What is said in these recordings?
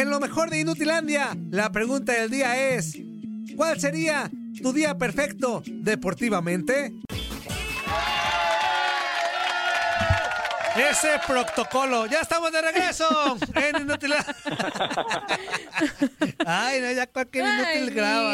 En lo mejor de Inutilandia, la pregunta del día es: ¿Cuál sería tu día perfecto deportivamente? Ese protocolo. Ya estamos de regreso en Inutilandia. Ay, no, ya cualquier inútil graba.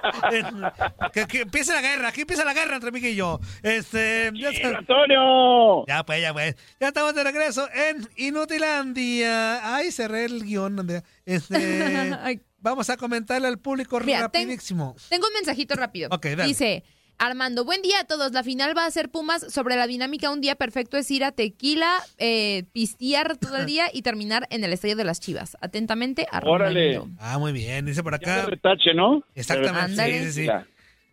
que, que empiece la guerra, aquí empieza la guerra entre Miguel y yo. Este, ya está- Antonio! Ya pues, ya pues. Ya estamos de regreso en Inutilandia. Ay, cerré el guion, Andrea. Este, vamos a comentarle al público Mira, ten- rapidísimo. Tengo un mensajito rápido. Ok, dale. Dice, Armando, buen día a todos. La final va a ser Pumas sobre la dinámica. Un día perfecto es ir a Tequila, eh, pistear todo el día y terminar en el estadio de las Chivas. Atentamente, Armando. Órale. Ah, muy bien. Dice por acá. retache, ¿no? Exactamente. Sí, sí, sí.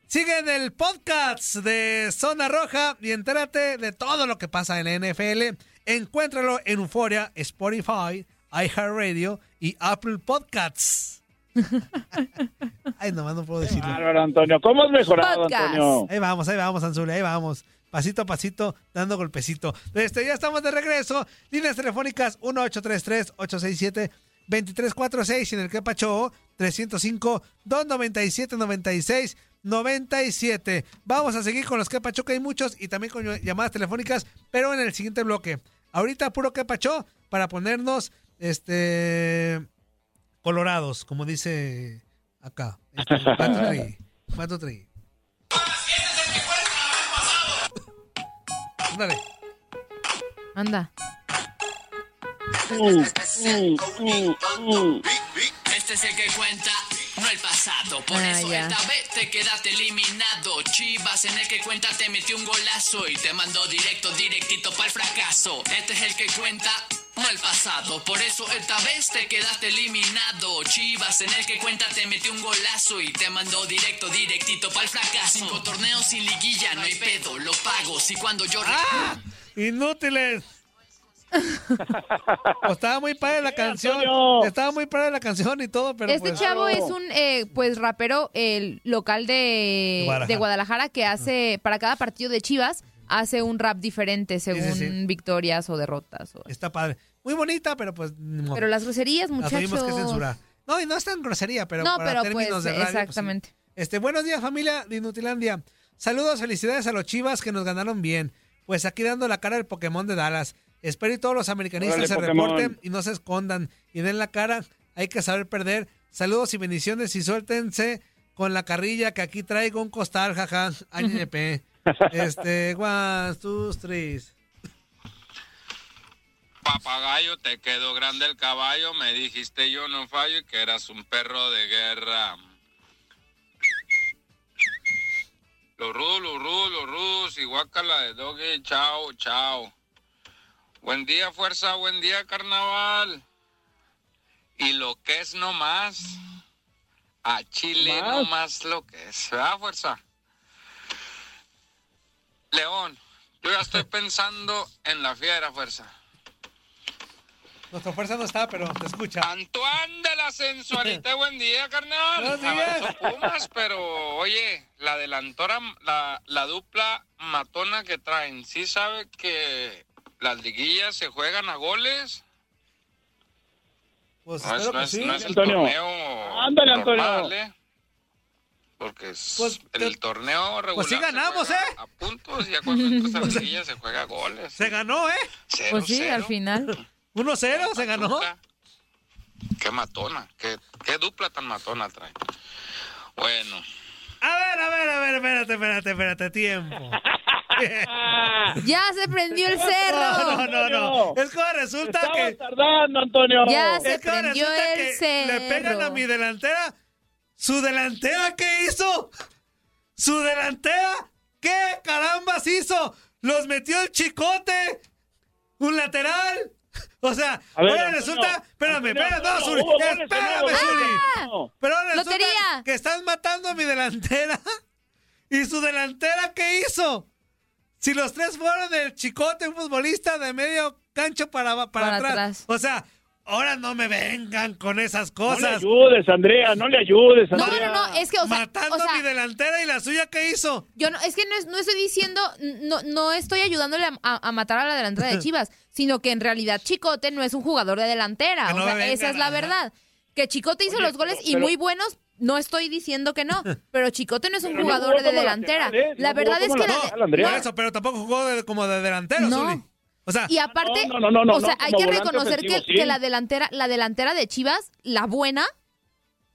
Sigue en el podcast de Zona Roja y entérate de todo lo que pasa en la NFL. Encuéntralo en Euforia, Spotify, iHeartRadio y Apple Podcasts. Ay, nomás no puedo decirlo. Bárbaro, Antonio. ¿Cómo has mejorado, Podcast. Antonio? Ahí vamos, ahí vamos, Anzuli, ahí vamos. Pasito a pasito, dando golpecito. Este, ya estamos de regreso. Líneas telefónicas 1833-867-2346 y en el que pacho 305-297-96-97. Vamos a seguir con los que pacho, que hay muchos, y también con llamadas telefónicas, pero en el siguiente bloque. Ahorita puro que pacho para ponernos este colorados, como dice acá. Este, three. One, two, three. Ándale. Anda. Este es el que cuenta, no el pasado. Por Ah, eso ya. esta vez te quedaste eliminado. Chivas en el que cuenta te metió un golazo y te mandó directo, directito para el fracaso. Este es el que cuenta. El pasado, por eso esta vez te quedaste eliminado. Chivas en el que cuenta te metió un golazo y te mandó directo, directito para el fracaso. Cinco torneos sin liguilla, no hay pedo, lo pago. Si cuando yo Inútiles. Pues estaba muy padre la canción. Antonio! Estaba muy padre la canción y todo, pero este pues, chavo es un eh, pues rapero el local de, Guadalajara. de Guadalajara que hace para cada partido de Chivas hace un rap diferente según sí. victorias o derrotas. o- está padre. Muy bonita, pero pues. Pero las groserías, muchachos. tuvimos que censurar. No, y no es tan grosería, pero no, para pero términos pues de radio, pues, sí. exactamente. Este, buenos días, familia de Inutilandia. Saludos, felicidades a los Chivas que nos ganaron bien. Pues aquí dando la cara del Pokémon de Dallas. Espero y todos los americanistas se Pokémon. reporten y no se escondan y den la cara. Hay que saber perder. Saludos y bendiciones y suéltense con la carrilla que aquí traigo un costal, jaja. ANP. Este, one, two, three. Papagayo, te quedó grande el caballo, me dijiste yo no fallo y que eras un perro de guerra. Los rudos, los rudos, los rudos, y guácala de doggy, chao, chao. Buen día, fuerza, buen día, carnaval. Y lo que es no más. A Chile no más lo que es. ¿Verdad, fuerza? León, yo ya estoy pensando en la fiera, fuerza. Nuestra fuerza no está, pero te escucha. Antoine de la sensualidad, buen día, carnal. Buenos Pumas, pero oye, la delantora, la, la dupla matona que traen, ¿sí sabe que las liguillas se juegan a goles? Pues No es, espero no que es- sí. no es el Antonio. torneo Ándale, Antonio. normal, ¿eh? Porque es- Pues, el te- torneo regular pues sí se ganamos, juega ¿eh? A puntos, ya cuando entras a la liguilla se juega goles. Se ganó, ¿eh? Cero, Pues sí, cero. al final. 1-0, se ganó. Qué matona, qué, qué dupla tan matona trae. Bueno, A ver, a ver, a ver, espérate, espérate, espérate, tiempo. Ya se prendió el No, cerro. no, no, no. Es como resulta Estaba que. tardando, Antonio. Ya se Es que prendió resulta el que le pegan a mi delantera. ¿Su delantera qué hizo? ¿Su delantera qué carambas hizo? Los metió el chicote. Un lateral. O sea, ver, ahora Antonio, resulta. Espérame, espérame, no, Zuli. Espérame. Zuli. Pero ahora resulta Lotería. que estás matando a mi delantera. ¿Y su delantera qué hizo? Si los tres fueron del chicote, un futbolista de medio cancho para, para, Para atrás. atrás. O sea, ahora no me vengan con esas No le cosas. ayudes, Andrea, no le ayudes, No, Andrea. no, no, es que, o sea, Matando o sea, mi delantera y la suya qué hizo. Yo no, es que no, es- no estoy diciendo, no, no estoy ayudándole a, a- a matar a la delantera de Chivas, sino que en realidad Chicote no es un jugador de delantera. No o sea, vengan, esa es la verdad. Que Chicote hizo Oye, los goles pero- y muy buenos, no estoy diciendo que no, pero Chicote no es un no jugador de delantera. ¿eh? La No verdad es que la de- lateral, Andrea. Por eso, pero tampoco jugó de- como de delantero, No. Zuli. O sea, Y aparte, No, no, no, no, o sea, no, hay que reconocer que, sí. que la delantera, la delantera de Chivas, la buena,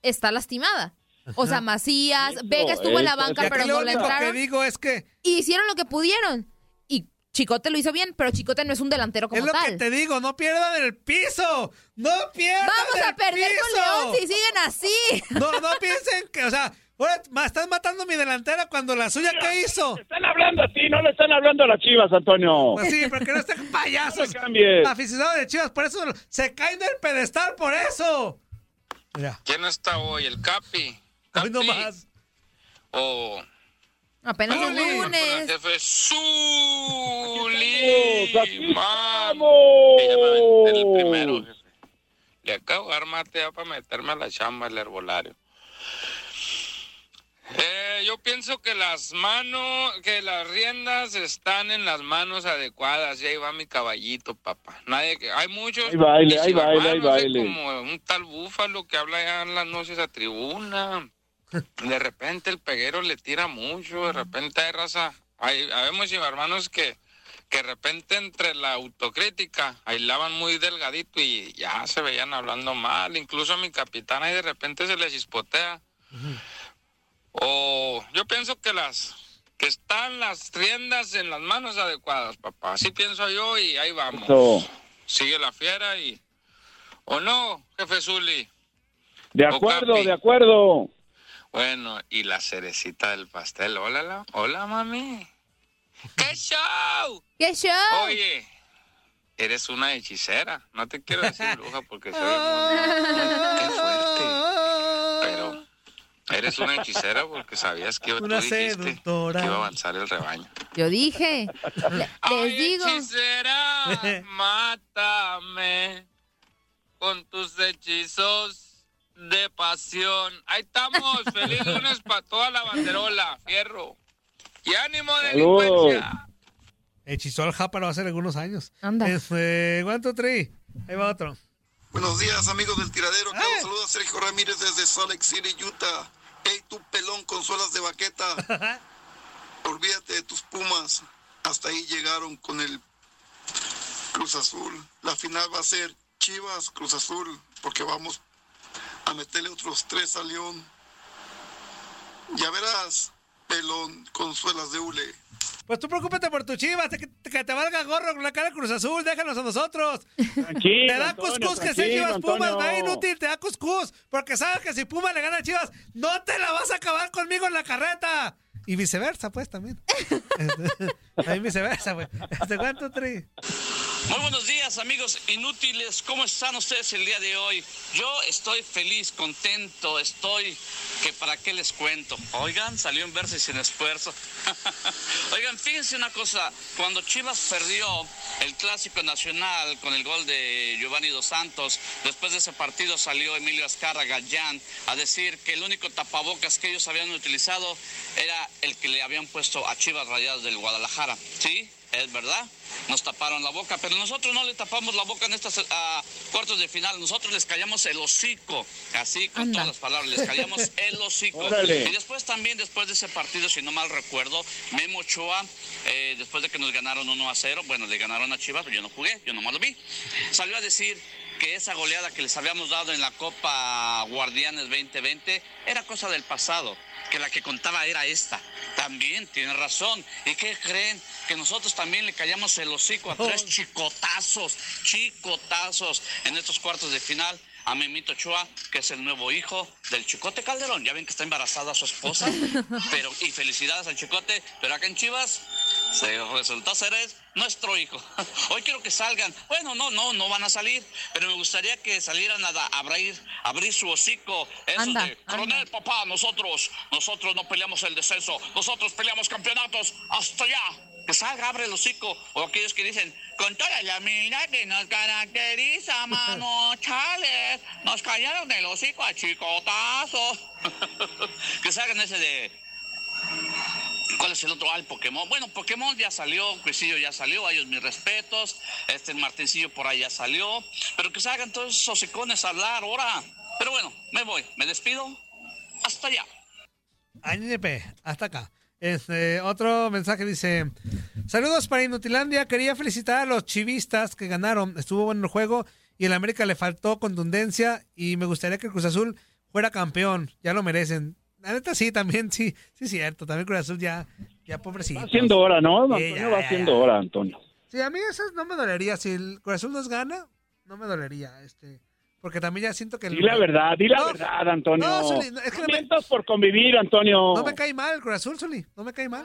está lastimada. O sea, Macías, Eso, Vega estuvo en la banca, pero lo no le único que entraron. digo es que Y hicieron lo que pudieron. Y Chicote lo hizo bien, pero Chicote no es un delantero como es lo tal. que te digo, no pierdan el piso. No pierdan Vamos el a perder piso. con León si siguen así. No, no piensen que, o sea, estás matando a mi delantera cuando la suya qué hizo. Le están hablando a ti, no le están hablando a las chivas, Antonio. Pues sí, pero que no estén payasos. No. Aficionados de Chivas, por eso se caen del pedestal, por eso. Mira, ¿quién está hoy? ¿El Capi? hoy ¿Capi? no más. O Apenas Bueno, el lunes. jefe Zuli. estamos, aquí Man. estamos. Sí, ya me aventé el primero, jefe. Le acabo de dar mate ya para meterme a la chamba el herbolario. Eh, yo pienso que las manos, que las riendas están en las manos adecuadas. Y ahí va mi caballito, papá. Nadie que, hay muchos. Ahí baile, chivarmanos, baile, eh, baile. Como un tal búfalo que habla ya en las noches a tribuna. De repente el peguero le tira mucho, de repente hay raza. Hay, habemos hermanos que, que de repente entre la autocrítica aislaban muy delgadito y ya se veían hablando mal. Incluso a mi capitán ahí de repente se les chispotea. O yo pienso que las que están las riendas en las manos adecuadas, papá. Así pienso yo y ahí vamos. Eso. Sigue la fiera y o no, jefe Zuli. De acuerdo, de acuerdo. Bueno, y la cerecita del pastel. Hola, la- hola, mami. ¡Qué show! ¡Qué show! Oye, eres una hechicera. No te quiero decir bruja porque soy muy... Eres una hechicera porque sabías que tú Una dijiste seductora. que iba a avanzar el rebaño. Yo dije. Le- Les Ay, digo. hechicera, mátame con tus hechizos de pasión. Ahí estamos. Feliz lunes para toda la banderola. Fierro. Y ánimo, Saludos. delincuencia. Hechizó al Jáparo hace algunos años. Anda. Este, two, three. Ahí va otro. Buenos días, amigos del tiradero. Carlos saluda a Sergio Ramírez desde Salt Lake City, Utah. Tú pelón con suelas de baqueta. Olvídate de tus pumas. Hasta ahí llegaron con el Cruz Azul. La final va a ser Chivas Cruz Azul, porque vamos a meterle otros tres a León. Ya verás, pelón con suelas de hule. Pues tú preocúpate por tu chivas, que, que te valga gorro con la cara de Cruz Azul, déjanos a nosotros. Tranquilo, Te da cuscús que sea tranquilo, Chivas Pumas, va inútil, te da cuscús. Porque sabes que si Puma le gana a Chivas, no te la vas a acabar conmigo en la carreta. Y viceversa, pues también. También viceversa, güey. Este, ¿Cuánto, Tri? Muy buenos días amigos inútiles, ¿cómo están ustedes el día de hoy? Yo estoy feliz, contento, estoy que para qué les cuento. Oigan, salió en verse sin esfuerzo. Oigan, fíjense una cosa, cuando Chivas perdió el clásico nacional con el gol de Giovanni Dos Santos, después de ese partido salió Emilio Azcarra Gallán a decir que el único tapabocas que ellos habían utilizado era el que le habían puesto a Chivas Rayadas del Guadalajara. ¿Sí? Es verdad, nos taparon la boca, pero nosotros no le tapamos la boca en estos ah, cuartos de final, nosotros les callamos el hocico, así con todas las palabras, les callamos el hocico. Órale. Y después también, después de ese partido, si no mal recuerdo, Memo Ochoa, eh, después de que nos ganaron 1 a 0, bueno, le ganaron a Chivas, pero yo no jugué, yo nomás lo vi, salió a decir que esa goleada que les habíamos dado en la Copa Guardianes 2020 era cosa del pasado, que la que contaba era esta. También tiene razón. ¿Y qué creen? Que nosotros también le callamos el hocico a tres chicotazos, chicotazos en estos cuartos de final a Memito Ochoa, que es el nuevo hijo del Chicote Calderón. Ya ven que está embarazada su esposa, pero y felicidades al Chicote, pero acá en Chivas se resultó ser es nuestro hijo. Hoy quiero que salgan. Bueno, no, no, no van a salir, pero me gustaría que salieran a, a abrir, a abrir su hocico. Eso Anda, de, coronel, papá, nosotros, nosotros no peleamos el descenso, nosotros peleamos campeonatos hasta allá. Que salga, abre el hocico. O aquellos que dicen, con toda la mina que nos caracteriza, mano, chales, nos callaron el hocico a chicotazos. que salgan ese de, ¿Cuál es el otro? Ah, el Pokémon. Bueno, Pokémon ya salió, Crisillo ya salió, a ellos mis respetos. Este, Martincillo por ahí ya salió. Pero que se hagan todos esos hocicones a hablar ahora. Pero bueno, me voy, me despido. Hasta allá. ANP, hasta acá. Este, otro mensaje dice: Saludos para Inutilandia. Quería felicitar a los chivistas que ganaron. Estuvo bueno el juego y el América le faltó contundencia. Y me gustaría que el Cruz Azul fuera campeón. Ya lo merecen. La neta, sí, también, sí, sí, cierto. También Cruz Azul ya, ya pobrecito. Va haciendo hora, ¿no? Antonio ya, va haciendo hora, Antonio. Sí, a mí eso no me dolería. Si el Cruz Azul nos gana, no me dolería. Este, porque también ya siento que. el- Di la verdad, di la No, verdad, Antonio. no, Zuli, no, es que No no me- por convivir, Antonio. No me cae mal el Cruz Azul, Zuli. No me cae mal.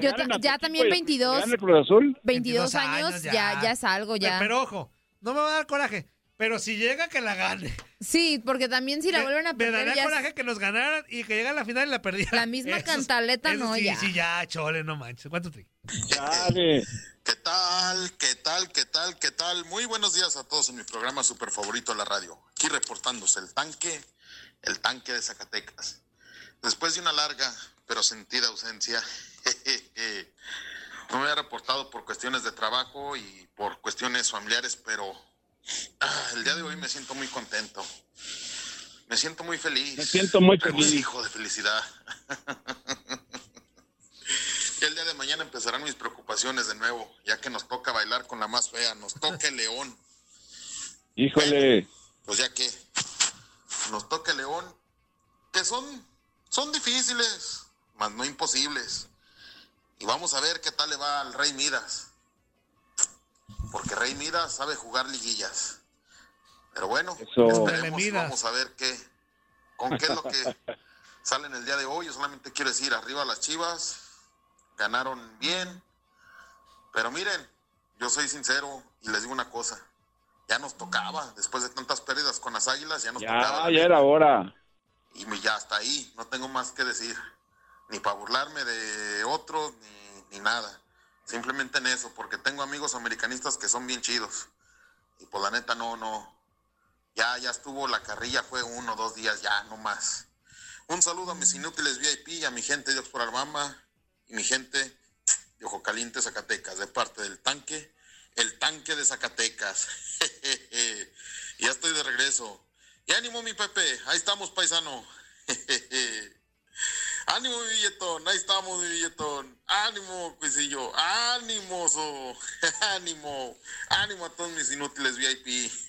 Yo ta- ya también 22, ¿Gana el Cruz Azul? 22 años, ya, ya es algo, ya. Pero ojo, no me va a dar coraje. Pero si llega, que la gane. Sí, porque también si la Me- vuelven a Me perder, daría ya es- coraje que nos ganaran y que llega a la final y la perdieran. La misma cantaleta, no, sí, ya. Sí, ya, chole, no manches. ¿Cuánto tri? ¿Qué tal? ¿Qué tal? ¿Qué tal? ¿Qué tal? Muy buenos días a todos en mi programa super favorito de la radio. Aquí reportándose el tanque, el tanque de Zacatecas. Después de una larga pero sentida ausencia, no me había reportado por cuestiones de trabajo y por cuestiones familiares, pero ah, el día de hoy me siento muy contento. Me siento muy feliz. Me siento muy feliz. hijo de felicidad. Y el día de mañana empezarán mis preocupaciones de nuevo, ya que nos toca bailar con la más fea, nos toca el león. Híjole. Pues ya que nos toca el león, que son, son difíciles, mas no imposibles. Y vamos a ver qué tal le va al Rey Midas. Porque Rey Midas sabe jugar liguillas. Pero bueno, Eso. vamos a ver qué, con qué es lo que sale en el día de hoy. Yo solamente quiero decir, arriba las chivas, ganaron bien. Pero miren, yo soy sincero y les digo una cosa. Ya nos tocaba, después de tantas pérdidas con las águilas, ya nos tocaba. Ya, era hora. Y me- ya hasta ahí, no tengo más que decir. Ni para burlarme de otros, ni, ni nada. Simplemente en eso, porque tengo amigos americanistas que son bien chidos. Y pues la neta no, no. Ya, ya estuvo la carrilla, fue uno, dos días, ya, no más. Un saludo a mis inútiles VIP a mi gente de Oxford Alabama. y mi gente de Ojo Caliente, Zacatecas, de parte del tanque, el tanque de Zacatecas. ya estoy de regreso. Y ánimo, mi Pepe, ahí estamos, paisano. ánimo, mi billetón, ahí estamos, mi billetón. Ánimo, cuisillo, ánimo, so. ánimo, ánimo a todos mis inútiles VIP.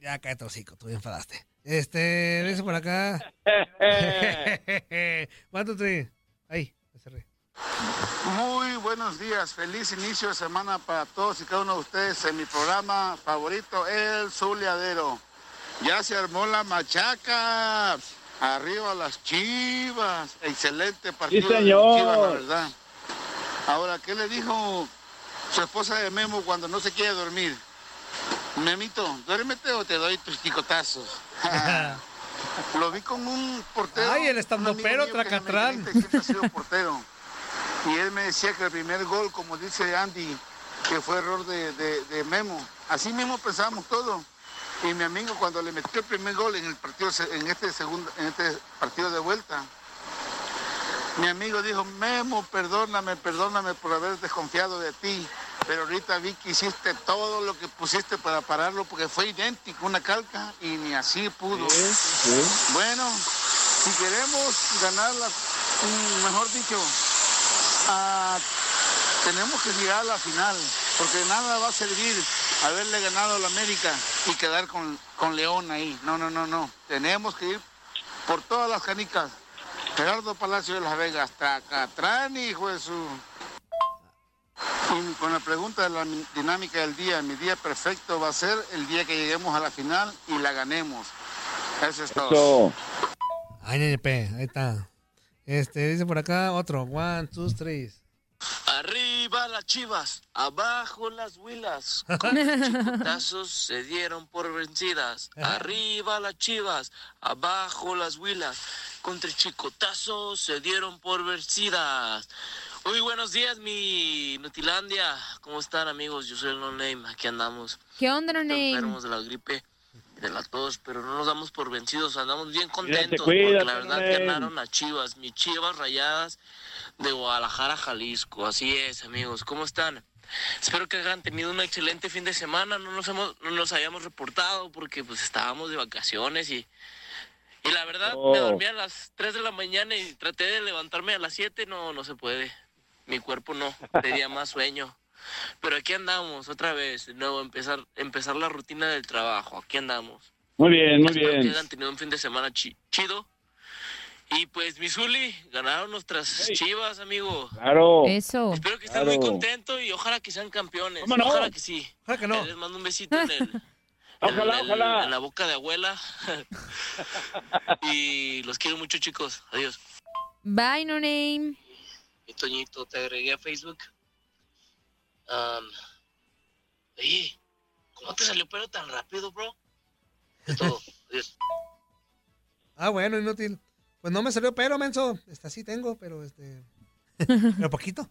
Ya cállate, hocico, tú ya enfadaste. Este, dice por acá. ¿Cuánto te? Ahí, me cerré. Muy buenos días, feliz inicio de semana para todos y cada uno de ustedes en mi programa favorito, El Zuleadero. Ya se armó la machaca, arriba las chivas, excelente partido de señor. chivas, la verdad. Ahora, ¿qué le dijo su esposa de Memo cuando no se quiere dormir? Memito, duérmete o te doy tus chicotazos. Lo vi con un portero. Ay, el estandopero Tracatrán. Siempre ha sido portero. Y él me decía que el primer gol, como dice Andy, que fue error de, de- de Memo. Así mismo pensábamos todo. Y mi amigo cuando le metió el primer gol en el partido, en este segundo, en este partido de vuelta, mi amigo dijo, Memo, perdóname, perdóname por haber desconfiado de ti. Pero ahorita vi que hiciste todo lo que pusiste para pararlo porque fue idéntico, una calca, y ni así pudo. Bueno, si queremos ganar la, mejor dicho, ah, tenemos que llegar a la final, porque nada va a servir haberle ganado a la América y quedar con, con León ahí. No, no, no, no. Tenemos que ir por todas las canicas. Gerardo Palacio de Las Vegas, Tacatrán, hijo de su... Y con la pregunta de la mi- dinámica del día, mi día perfecto va a ser el día que lleguemos a la final y la ganemos. Eso es todo. Ay, NP, ahí está. Este, dice por acá otro. One, two, three. Arriba las chivas, abajo las huilas. Con chicotazos se dieron por vencidas. Arriba las chivas, abajo las huilas. Contra chicotazos se dieron por vencidas. Muy buenos días, mi Nutilandia. ¿Cómo están, amigos? Yo soy el No Name. Aquí andamos. ¿Qué onda, no name? Enfermos de la gripe de la tos, pero no nos damos por vencidos. Andamos bien contentos porque la verdad ganaron las chivas. Mis chivas rayadas de Guadalajara, Jalisco. Así es, amigos. ¿Cómo están? Espero que hayan tenido un excelente fin de semana. No nos, hemos, no nos hayamos reportado porque pues estábamos de vacaciones y, y la verdad me Oh. dormí a las 3 de la mañana y traté de levantarme a las 7. No, no se puede. Mi cuerpo no, tenía más sueño. Pero aquí andamos otra vez, de nuevo, empezar, empezar la rutina del trabajo. Aquí andamos. Muy bien, muy Espero que bien. hayan tenido un fin de semana chi- chido. Y pues, Misuli, ganaron nuestras chivas, amigo. Claro. Eso. Espero que estén Claro. muy contentos y ojalá que sean campeones. Ojalá que sí. Ojalá que no. Les mando un besito en, el, ojalá. en la boca de abuela. y los quiero mucho, chicos. Adiós. Bye, no name. Mi Toñito, te agregué a Facebook. Oye, ¿cómo te salió pelo tan rápido, bro? Es todo. Ah, bueno, inútil. Pues no me salió pero, menso. Esta sí tengo, pero este. Pero poquito.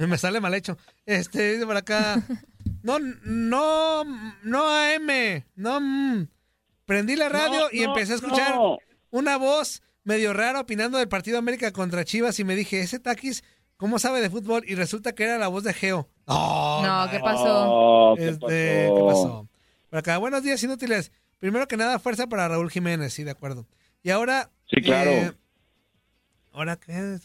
me sale mal hecho. Este, dice por acá. No, no, no AM. No. mm. Prendí la radio No, y no, empecé a escuchar no. una voz medio rara opinando del partido América contra Chivas y me dije, ese Taquis, ¿cómo sabe de fútbol? Y resulta que era la voz de Geo. No, No, ¿qué pasó? Oh, ¿qué Este, pasó? ¿qué pasó? Por acá, buenos días, inútiles. Primero que nada, fuerza para Raúl Jiménez, sí, de acuerdo. Y ahora. Sí, claro. eh, ahora, ¿qué?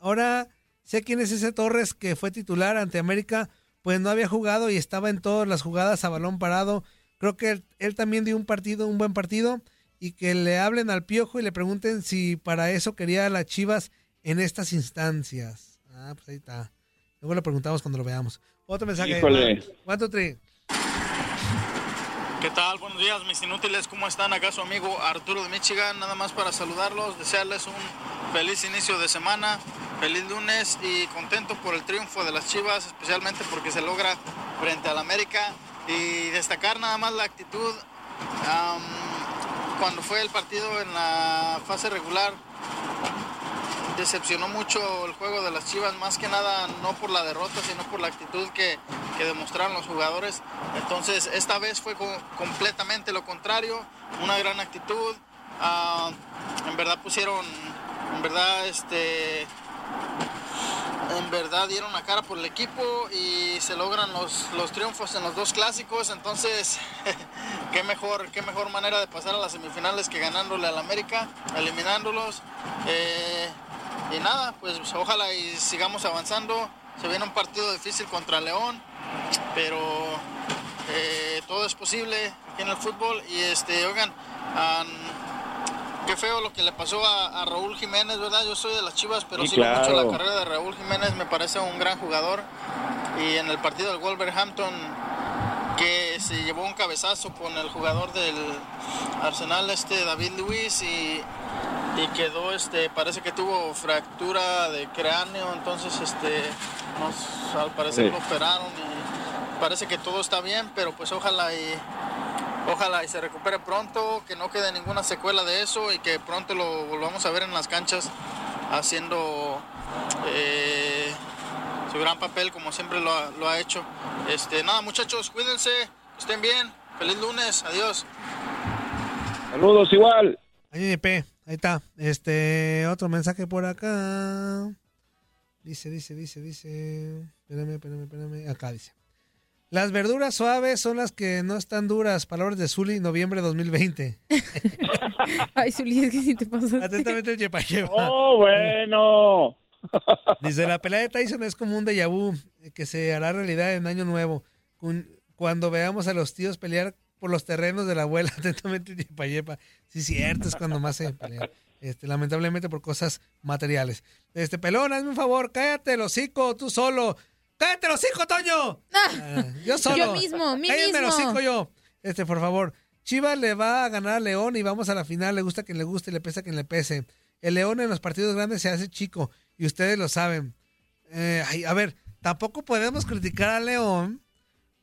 Ahora sé quién es ese Torres que fue titular ante América, pues no había jugado y estaba en todas las jugadas a balón parado. Creo que él, él también dio un partido, un buen partido, y que le hablen al piojo y le pregunten si para eso quería a las Chivas en estas instancias. Ah, pues ahí está. Luego le preguntamos cuando lo veamos. Otro mensaje. Híjole. ¿Cuánto tri? ¿Qué tal? Buenos días, mis inútiles. ¿Cómo están? Acá su amigo Arturo de Michigan. Nada más para saludarlos, desearles un feliz inicio de semana, feliz lunes y contento por el triunfo de las Chivas, especialmente porque se logra frente al América. Y destacar nada más la actitud cuando fue el partido en la fase regular. Decepcionó mucho el juego de las Chivas, más que nada no por la derrota, sino por la actitud que, que demostraron los jugadores. Entonces, esta vez fue co- completamente lo contrario, una gran actitud. Ah, en verdad pusieron En verdad, este, en verdad dieron la cara por el equipo y se logran los, los triunfos en los dos clásicos. Entonces, qué mejor, qué mejor manera de pasar a las semifinales que ganándole al América, eliminándolos. Eh, y nada, pues ojalá y sigamos avanzando. Se viene un partido difícil contra León, pero eh, todo es posible aquí en el fútbol. Y este, oigan, an- qué feo lo que le pasó a, a Raúl Jiménez, ¿verdad? Yo soy de las Chivas, pero Sí, sigo mucho claro. la carrera de Raúl Jiménez, me parece un gran jugador. Y en el partido del Wolverhampton, que se llevó un cabezazo con el jugador del Arsenal, este David Luis, y, y quedó, este, parece que tuvo fractura de cráneo, entonces, este, nos, al parecer Sí. lo operaron y parece que todo está bien, pero pues ojalá y Ojalá y se recupere pronto, que no quede ninguna secuela de eso y que pronto lo volvamos a ver en las canchas haciendo eh, su gran papel como siempre lo ha, lo ha hecho. Este, nada, muchachos, cuídense, estén bien. Feliz lunes, adiós. Saludos igual. Ahí ahí está. Este, otro mensaje por acá. Dice, dice, dice, dice. Espérame, espérame, espérame. Acá dice. Las verduras suaves son las que no están duras. Palabras de Zuli, noviembre 2020. Ay, Zuli, es que si te pasas. Atentamente el Yepa Yepa. Oh, bueno. Dice, la pelea de Tyson es como un déjà vu eh, que se hará realidad en Año Nuevo. Cuando veamos a los tíos pelear por los terrenos de la abuela, atentamente el Yepa Yepa. Sí, cierto, es cuando más se pelean. Este, lamentablemente por cosas materiales. Este, pelón, hazme un favor, cállate el hocico, tú solo. ¡Cállate el hocico, Toño! Ah, yo solo. Yo mismo, mí Cállate el mismo. hocico yo. Este, por favor. Chivas le va a ganar a León y vamos a la final. Le gusta quien le guste y le pesa a quien le pese. El León en los partidos grandes se hace chico y ustedes lo saben. Eh, ay, a ver, tampoco podemos criticar a León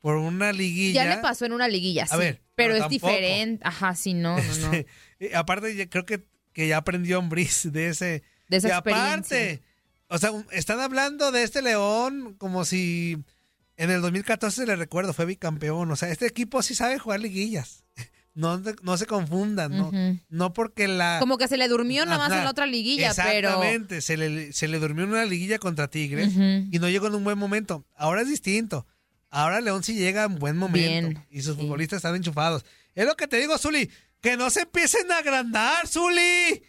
por una liguilla. Ya le pasó en una liguilla, sí. A ver, pero, pero es tampoco. diferente. Ajá, sí, no, no, no. Este, aparte, creo que, que ya aprendió Ambris de ese. De esa y aparte, o sea, están hablando de este León como si en el 2014 le recuerdo, fue bicampeón. O sea, este equipo sí sabe jugar liguillas. No, no se confundan, ¿no? No porque la. Como que se le durmió nada más en la otra liguilla, pero. Exactamente, se, le, se le durmió en una liguilla contra Tigres y no llegó en un buen momento. Ahora es distinto. Ahora León sí llega en buen momento Bien, y sus futbolistas están enchufados. Es lo que te digo, Zuli, que no se empiecen a agrandar, Zuli.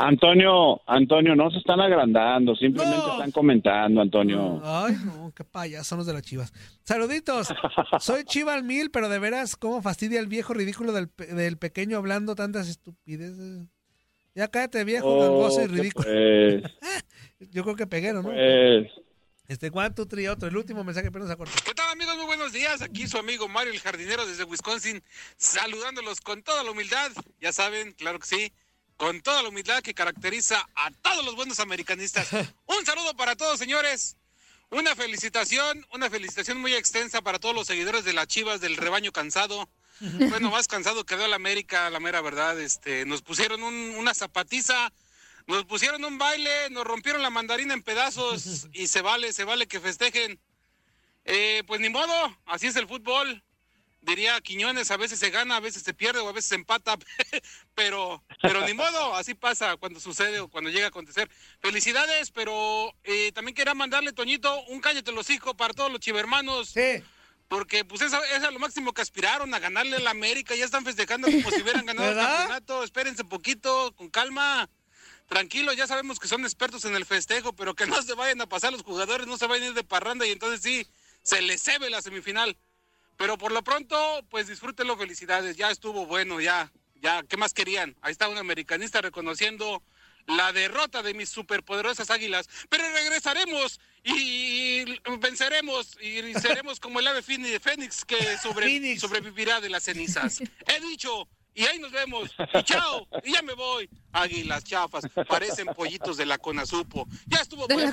Antonio, Antonio, no se están agrandando, simplemente están comentando, Antonio. Ay, no, qué los de las chivas. Saluditos. Soy Chiva al mil, pero de veras, ¿cómo fastidia el viejo ridículo del, del pequeño hablando tantas estupideces? Ya cállate, viejo, Oh, gangoso y ¿qué ridículo. pues? Yo creo que peguero, ¿no? Pues. Este, Juan, tú, tri, otro. El último mensaje, pero no se acorta. ¿Qué tal amigos? Muy buenos días. Aquí su amigo Mario el jardinero desde Wisconsin, saludándolos con toda la humildad. Ya saben, claro que sí, con toda la humildad que caracteriza a todos los buenos americanistas. Un saludo para todos, señores. Una felicitación, una felicitación muy extensa para todos los seguidores de las Chivas del rebaño cansado. Bueno, más cansado quedó el América, la mera verdad. Este, nos pusieron un- una zapatiza, nos pusieron un baile, nos rompieron la mandarina en pedazos y se vale, se vale que festejen. Eh, pues ni modo, así es el fútbol. Diría Quiñones, a veces se gana, a veces se pierde o a veces se empata, pero, pero ni modo, así pasa cuando sucede o cuando llega a acontecer. Felicidades, pero eh, también quería mandarle, Toñito, un cállate los hijos para todos los chivermanos. Sí. Porque pues esa es a lo máximo que aspiraron a ganarle a la América, ya están festejando como si hubieran ganado el campeonato. Espérense poquito, con calma. Tranquilo, ya sabemos que son expertos en el festejo, pero que no se vayan a pasar los jugadores, no se vayan a ir de parranda y entonces sí, se les cebe la semifinal. Pero por lo pronto, pues disfrútenlo, felicidades, ya estuvo bueno, ya, ya, ¿qué más querían? Ahí está un americanista reconociendo la derrota de mis superpoderosas águilas, pero regresaremos y venceremos y seremos como el ave Fénix que sobre- sobrevivirá de las cenizas. He dicho, y ahí nos vemos, y chao, y ya me voy. Águilas chafas, parecen pollitos de la Conasupo. Ya estuvo De la